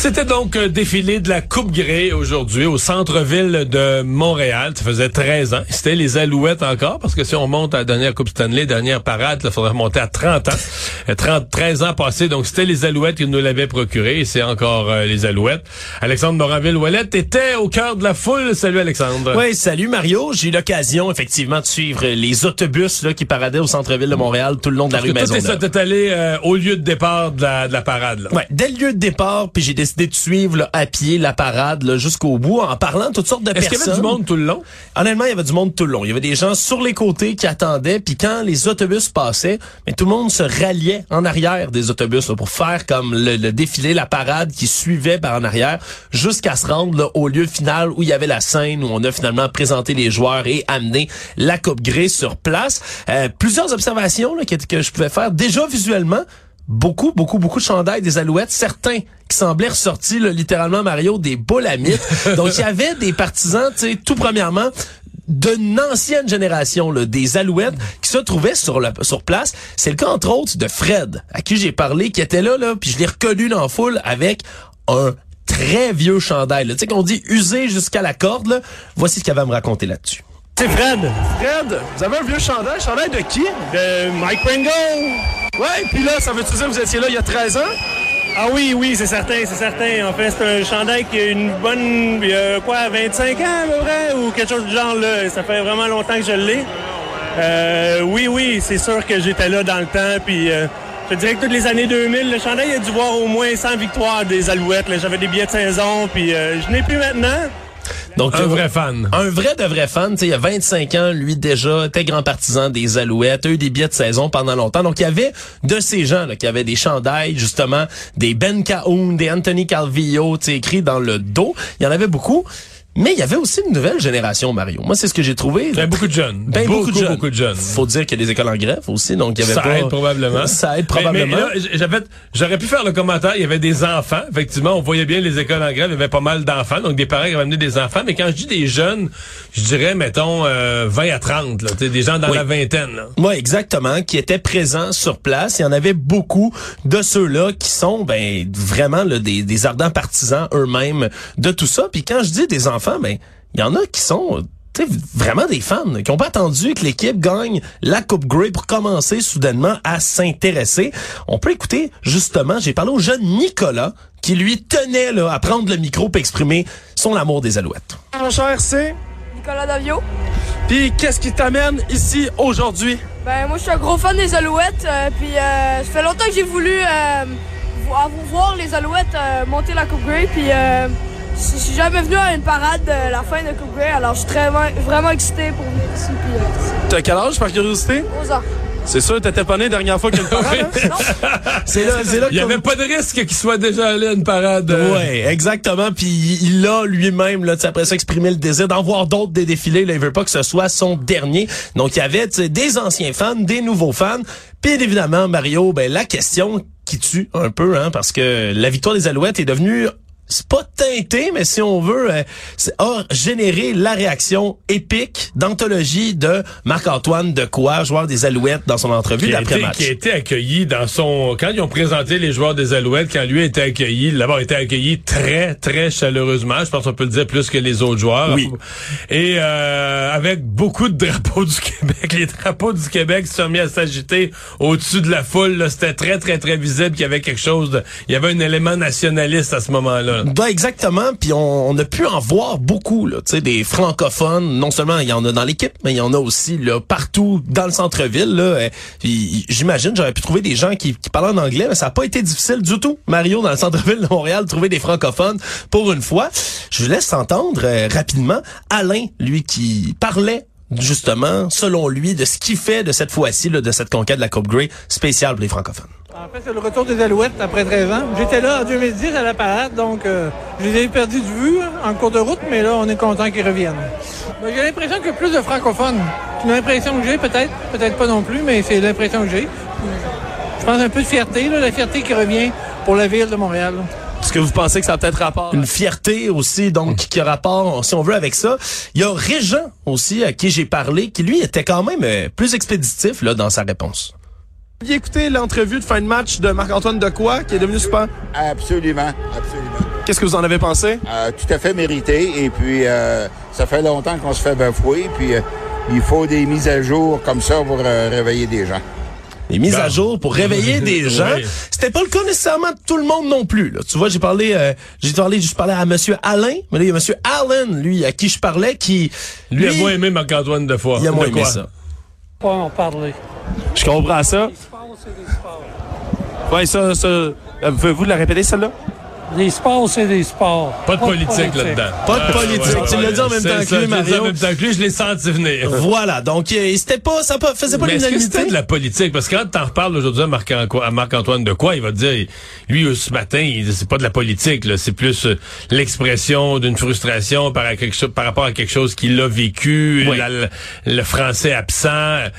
C'était donc un défilé de la Coupe Grey aujourd'hui au centre-ville de Montréal. Ça faisait 13 ans. C'était les Alouettes encore, parce que si on monte à la dernière Coupe Stanley, dernière parade, il faudrait remonter à 30 ans. 30, 13 ans passés. Donc, c'était les Alouettes qui nous l'avaient procuré c'est encore euh, les Alouettes. Alexandre Moranville-Ouellette était au cœur de la foule. Salut, Alexandre. Oui, salut, Mario. J'ai eu l'occasion, effectivement, de suivre les autobus là, qui paradaient au centre-ville de Montréal tout le long de la rue Maisonneuve. Toi, t'es allé euh, au lieu de départ de la, de la parade. Là. Ouais, dès le lieu de départ, puis j'ai décidé de suivre là, à pied la parade jusqu'au bout en parlant de toutes sortes de Est-ce personnes. qu'il y avait du monde tout le long? Honnêtement, il y avait du monde tout le long. Il y avait des gens sur les côtés qui attendaient, puis quand les autobus passaient, mais tout le monde se ralliait en arrière des autobus là, pour faire comme le, le défilé, la parade qui suivait par en arrière, jusqu'à se rendre là, au lieu final où il y avait la scène, où on a finalement présenté les joueurs et amené la Coupe Grey sur place. Euh, plusieurs observations là, que, que je pouvais faire déjà visuellement beaucoup, beaucoup, beaucoup de chandails des Alouettes. Certains qui semblaient ressortis, là, littéralement, Mario, des boules à mythes. Donc, il y avait des partisans, tu sais, tout premièrement, d'une ancienne génération là, des Alouettes qui se trouvaient sur la, sur place. C'est le cas entre autres de Fred, à qui j'ai parlé, qui était là, là, puis je l'ai reconnu dans la foule avec un très vieux chandail. Tu sais qu'on dit usé jusqu'à la corde. Là. Voici ce qu'il avait à me raconter là-dessus. C'est Fred. Fred, vous avez un vieux chandail? Chandail de qui? De Mike Pringle. Ouais, puis là, ça veut-tu dire que vous étiez là il y a 13 ans? Ah oui, oui, c'est certain, c'est certain. En fait, c'est un chandail qui a une bonne, euh, quoi, 25 ans à peu près, ou quelque chose du genre, là. Ça fait vraiment longtemps que je l'ai. Euh, oui, oui, c'est sûr que j'étais là dans le temps, puis... Euh, je dirais que toutes les années 2000, le chandail a dû voir au moins 100 victoires des Alouettes. J'avais des billets de saison, puis euh, je n'ai plus maintenant. Donc, un vrai fan. Un vrai de vrai fan. Tu sais, il y a 25 ans, lui déjà, était grand partisan des Alouettes, a eu des billets de saison pendant longtemps. Donc, il y avait de ces gens là, qui avaient des chandails, justement, des Ben Cahoon, des Anthony Calvillo, écrits dans le dos. Il y en avait beaucoup. Mais il y avait aussi une nouvelle génération, Mario. Moi, c'est ce que j'ai trouvé. Avait beaucoup de jeunes. Ben, beaucoup, beaucoup, de jeunes. beaucoup de jeunes. Faut dire qu'il y a des écoles en grève aussi, donc il y avait ça pas... aide probablement. Ça aide probablement. Mais, j'avais, j'aurais pu faire le commentaire. Il y avait des enfants. Effectivement, on voyait bien les écoles en grève. Il y avait pas mal d'enfants. Donc, des parents qui avaient amené des enfants. Mais quand je dis des jeunes, je dirais, mettons, euh, 20 à 30. Là, des gens dans Oui. la vingtaine. Là. Oui, exactement, qui étaient présents sur place. Il y en avait beaucoup de ceux-là qui sont ben vraiment là, des, des ardents partisans eux-mêmes de tout ça. Puis quand je dis des enfants, ben il y en a qui sont vraiment des fans, qui ont pas attendu que l'équipe gagne la Coupe Grey pour commencer soudainement à s'intéresser. On peut écouter, justement, j'ai parlé au jeune Nicolas, qui lui tenait là, à prendre le micro pour exprimer son amour des Alouettes. Mon cher, c'est... Nicolas Davio. Puis qu'est-ce qui t'amène ici aujourd'hui? Ben moi je suis un gros fan des Alouettes, euh, puis euh, ça fait longtemps que j'ai voulu euh, vo- à vous voir les Alouettes euh, monter la Coupe Grey, puis euh, je suis jamais venu à une parade de la fin de Coupe Grey, alors je suis très vraiment excité pour venir ici, euh, T'as quel âge, par curiosité? 11 ans. C'est sûr, t'étais pas né la dernière fois qu'il y a une parade? C'est là, c'est là Il y avait pas de risque qu'il soit déjà allé à une parade. euh, Ouais, exactement. Puis il a lui-même là, tu sais, après ça exprimé le désir d'en voir d'autres des défilés. Là, il veut pas que ce soit son dernier. Donc il y avait tu sais, des anciens fans, des nouveaux fans. Puis évidemment Mario, ben la question qui tue un peu, hein, parce que la victoire des Alouettes est devenue c'est pas teinté, mais si on veut, euh, c'est- a généré la réaction épique d'anthologie de Marc-Antoine Decoy, joueur des Alouettes, dans son entrevue d'après-match. qui a été accueilli dans son... Quand ils ont présenté les joueurs des Alouettes, quand lui a été accueilli, d'abord été accueilli très, très chaleureusement. Je pense qu'on peut le dire plus que les autres joueurs. Oui. Et euh, avec beaucoup de drapeaux du Québec. Les drapeaux du Québec se sont mis à s'agiter au-dessus de la foule. là. C'était très, très, très visible qu'il y avait quelque chose de... Il y avait un élément nationaliste à ce moment-là. Ben, exactement, puis on, on a pu en voir beaucoup, là, tu sais, des francophones. Non seulement il y en a dans l'équipe, mais il y en a aussi là partout dans le centre-ville. Là, puis j'imagine j'aurais pu trouver des gens qui, qui parlaient en anglais, mais ça n'a pas été difficile du tout, Mario, dans le centre-ville de Montréal, trouver des francophones pour une fois. Je vous laisse entendre euh, rapidement Alain, lui qui parlait justement, selon lui, de ce qu'il fait de cette fois-ci, là, de cette conquête de la Coupe Grey spéciale pour les francophones. En fait, c'est le retour des Alouettes après 13 ans. J'étais là en 2010 à la parade, donc euh, je les ai perdus de vue en cours de route, mais là, on est content qu'ils reviennent. Ben, j'ai l'impression que plus de francophones. C'est une impression que j'ai, peut-être, peut-être pas non plus, mais c'est l'impression que j'ai. Je pense un peu de fierté, là, la fierté qui revient pour la ville de Montréal. là. Est-ce que vous pensez que ça a peut-être rapport? Une fierté aussi, donc, qui a rapport, si on veut, avec ça. Il y a Régent aussi, à qui j'ai parlé, qui lui était quand même euh, plus expéditif là dans sa réponse. Vous écouté l'entrevue de fin de match de Marc-Antoine Decoy, qui est devenu super. Absolument, absolument. Qu'est-ce que vous en avez pensé? Euh, tout à fait mérité. Et puis, euh, ça fait longtemps qu'on se fait bafouer. Puis, euh, il faut des mises à jour comme ça pour euh, réveiller des gens. Les mises Bon. à jour pour réveiller des gens. Oui. C'était pas le cas nécessairement de tout le monde non plus. Là. Tu vois, j'ai parlé, euh, j'ai parlé, je parlais à Monsieur Alain, mais là il y a Monsieur Allen, lui, à qui je parlais, qui Lui, a moins aimé Marc-Antoine de fois. il a moins De aimé quoi? ça. Pas en parler. Je comprends ça. Ouais, ça, ça. euh, Pouvez-vous la répéter, celle-là? Les sports, c'est des sports. Pas de politique là-dedans. Pas de politique. Tu l'as dit en même C'est temps que ça, lui, je l'ai dit Mario. en même temps que lui, je l'ai senti venir. Voilà, donc euh, c'était pas, ça pas, faisait pas Mais l'unanimité? c'était de la politique? Parce que quand t'en reparles aujourd'hui à Marc- à Marc-Antoine de quoi, il va te dire, lui, euh, ce matin, il dit, c'est pas de la politique, là. C'est plus euh, l'expression d'une frustration par, à quelque chose, par rapport à quelque chose qu'il a vécu, Oui. la- le français absent.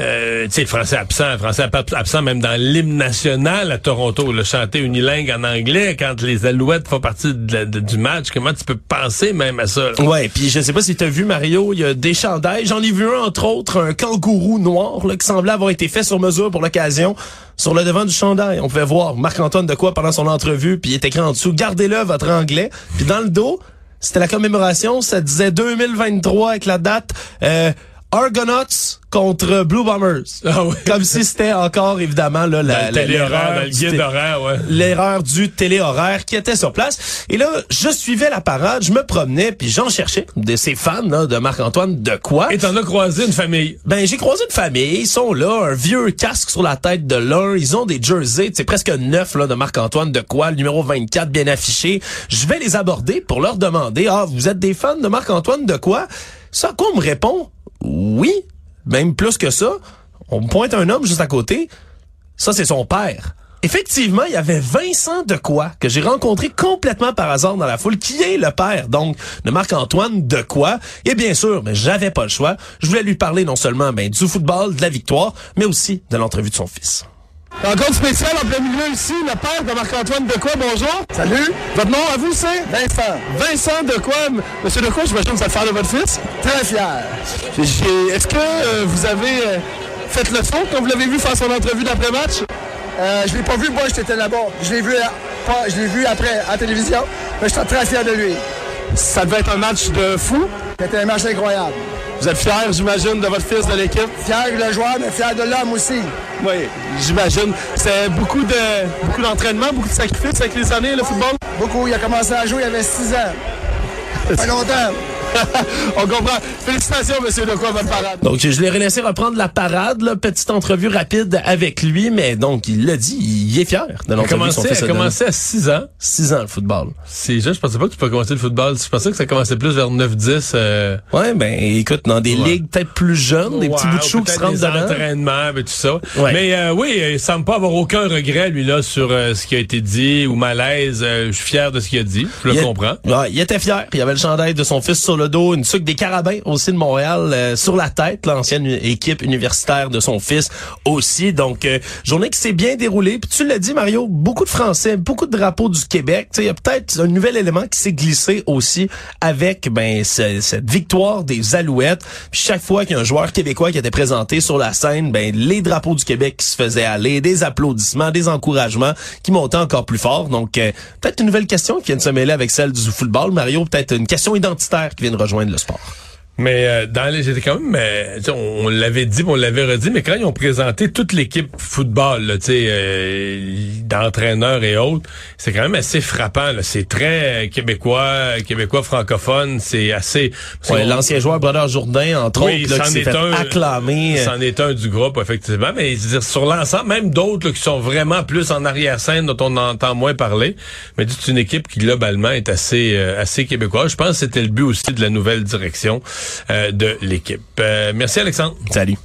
Euh, tu sais, le français absent, français ab- absent même dans l'hymne national à Toronto, le chanter unilingue en anglais quand les Alouettes font partie du match. Comment tu peux penser même à ça? là? Ouais, puis je sais pas si tu as vu Mario, il y a des chandails. J'en ai vu un entre autres, un kangourou noir là, qui semblait avoir été fait sur mesure pour l'occasion. Sur le devant du chandail, on pouvait voir Marc-Antoine de quoi pendant son entrevue, puis il est écrit en dessous "Gardez-le votre anglais". Puis dans le dos, c'était la commémoration, ça disait 2023 avec la date euh, Argonauts contre Blue Bombers. Ah oui. Comme si c'était encore évidemment là la, le la- téléhoraire, dans le guide horaire, ouais. l'erreur du téléhoraire qui était sur place. Et là, je suivais la parade, je me promenais, puis j'en cherchais de ces fans là, de Marc-Antoine de quoi? Et t'en as croisé une famille? Ben, j'ai croisé une famille, ils sont là, un vieux casque sur la tête de l'un, ils ont des jerseys, c'est presque neuf là de Marc-Antoine de quoi, le numéro 24 bien affiché. Je vais les aborder pour leur demander "Ah, vous êtes des fans de Marc-Antoine de quoi Ça à quoi on me répond "Oui, même plus que ça." On me pointe un homme juste à côté. Ça, c'est son père. Effectivement, il y avait Vincent de quoi que j'ai rencontré complètement par hasard dans la foule, qui est le père, donc, de Marc-Antoine de quoi. Et bien sûr, mais j'avais pas le choix. Je voulais lui parler non seulement ben, du football, de la victoire, mais aussi de l'entrevue de son fils. Rencontre spéciale en plein milieu ici, le père de Marc-Antoine Decoy, bonjour. Salut. Votre nom à vous, c'est? Vincent, Vincent Decoy. Monsieur Decoy, j'imagine que vous êtes fier de votre fils? très fier. Est-ce que euh, vous avez euh, fait le son quand vous l'avez vu faire son entrevue d'après-match? Euh, je l'ai pas vu, moi, j'étais là-bas. Je l'ai vu, à- pas, je l'ai vu après à la télévision, mais j'étais très fier de lui. Ça devait être un match de fou. C'était un match incroyable. Vous êtes fier, j'imagine, de votre fils, de l'équipe? Fier de le joueur, mais fier de l'homme aussi. Oui, j'imagine. C'est beaucoup de beaucoup d'entraînement, beaucoup de sacrifices avec les années, le football? Beaucoup, il a commencé à jouer, il avait 6 ans. Fait longtemps. On comprend. Félicitations, monsieur Decoy, votre parade. Donc, je l'ai laissé reprendre la parade, là, petite entrevue rapide avec lui, mais donc, il l'a dit, il est fier de Il a l'entrevue fils a commencé à 6 ans. 6 ans, le football. C'est juste, je pensais pas que tu peux commencer le football. Je pensais que ça commençait plus vers 9-10. Euh, Ouais, ben, écoute, dans des Ouais. ligues peut-être plus jeunes, des petits bouts de ou chou qui se rentrent des dedans. entraînements, ben, tout ça. Ouais. Mais euh, oui, il semble pas avoir aucun regret, lui, là, sur euh, ce qui a été dit ou malaise. Euh, je suis fier de ce qu'il a dit. Je le Il- comprends. Ouais, il était fier. Il avait le chandail de son fils sur le dos, une sucre des carabins aussi de Montréal euh, sur la tête, l'ancienne équipe universitaire de son fils aussi. Donc, euh, journée qui s'est bien déroulée. Puis tu l'as dit, Mario, beaucoup de Français, beaucoup de drapeaux du Québec. Il y a peut-être un nouvel élément qui s'est glissé aussi avec ben ce- cette victoire des Alouettes. Puis chaque fois qu'il y a un joueur québécois qui était présenté sur la scène, ben les drapeaux du Québec qui se faisaient aller, des applaudissements, des encouragements qui montaient encore plus fort. Donc, euh, peut-être une nouvelle question qui vient de se mêler avec celle du football. Mario, peut-être une question identitaire qui vient rejoindre le sport. Mais euh, dans les, j'étais quand même, euh, on, on l'avait dit, on l'avait redit, mais quand ils ont présenté toute l'équipe football, tu sais, euh, d'entraîneurs et autres, c'est quand même assez frappant. C'est très euh, québécois, québécois francophone. C'est assez. Ouais, L'ancien joueur Brodeur Jourdain, entre Oui, autres, là, qui s'est est fait un. acclamer. C'en est un du groupe, effectivement. Mais dire, sur l'ensemble, même d'autres qui sont vraiment plus en arrière-scène, dont on entend moins parler. Mais c'est une équipe qui, globalement, est assez, euh, assez québécoise. Je pense que c'était le but aussi de la nouvelle direction de l'équipe. Euh, merci, Alexandre. Salut.